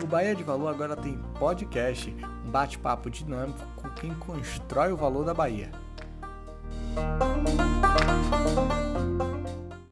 O Bahia de Valor agora tem podcast, um bate-papo dinâmico com quem constrói o valor da Bahia.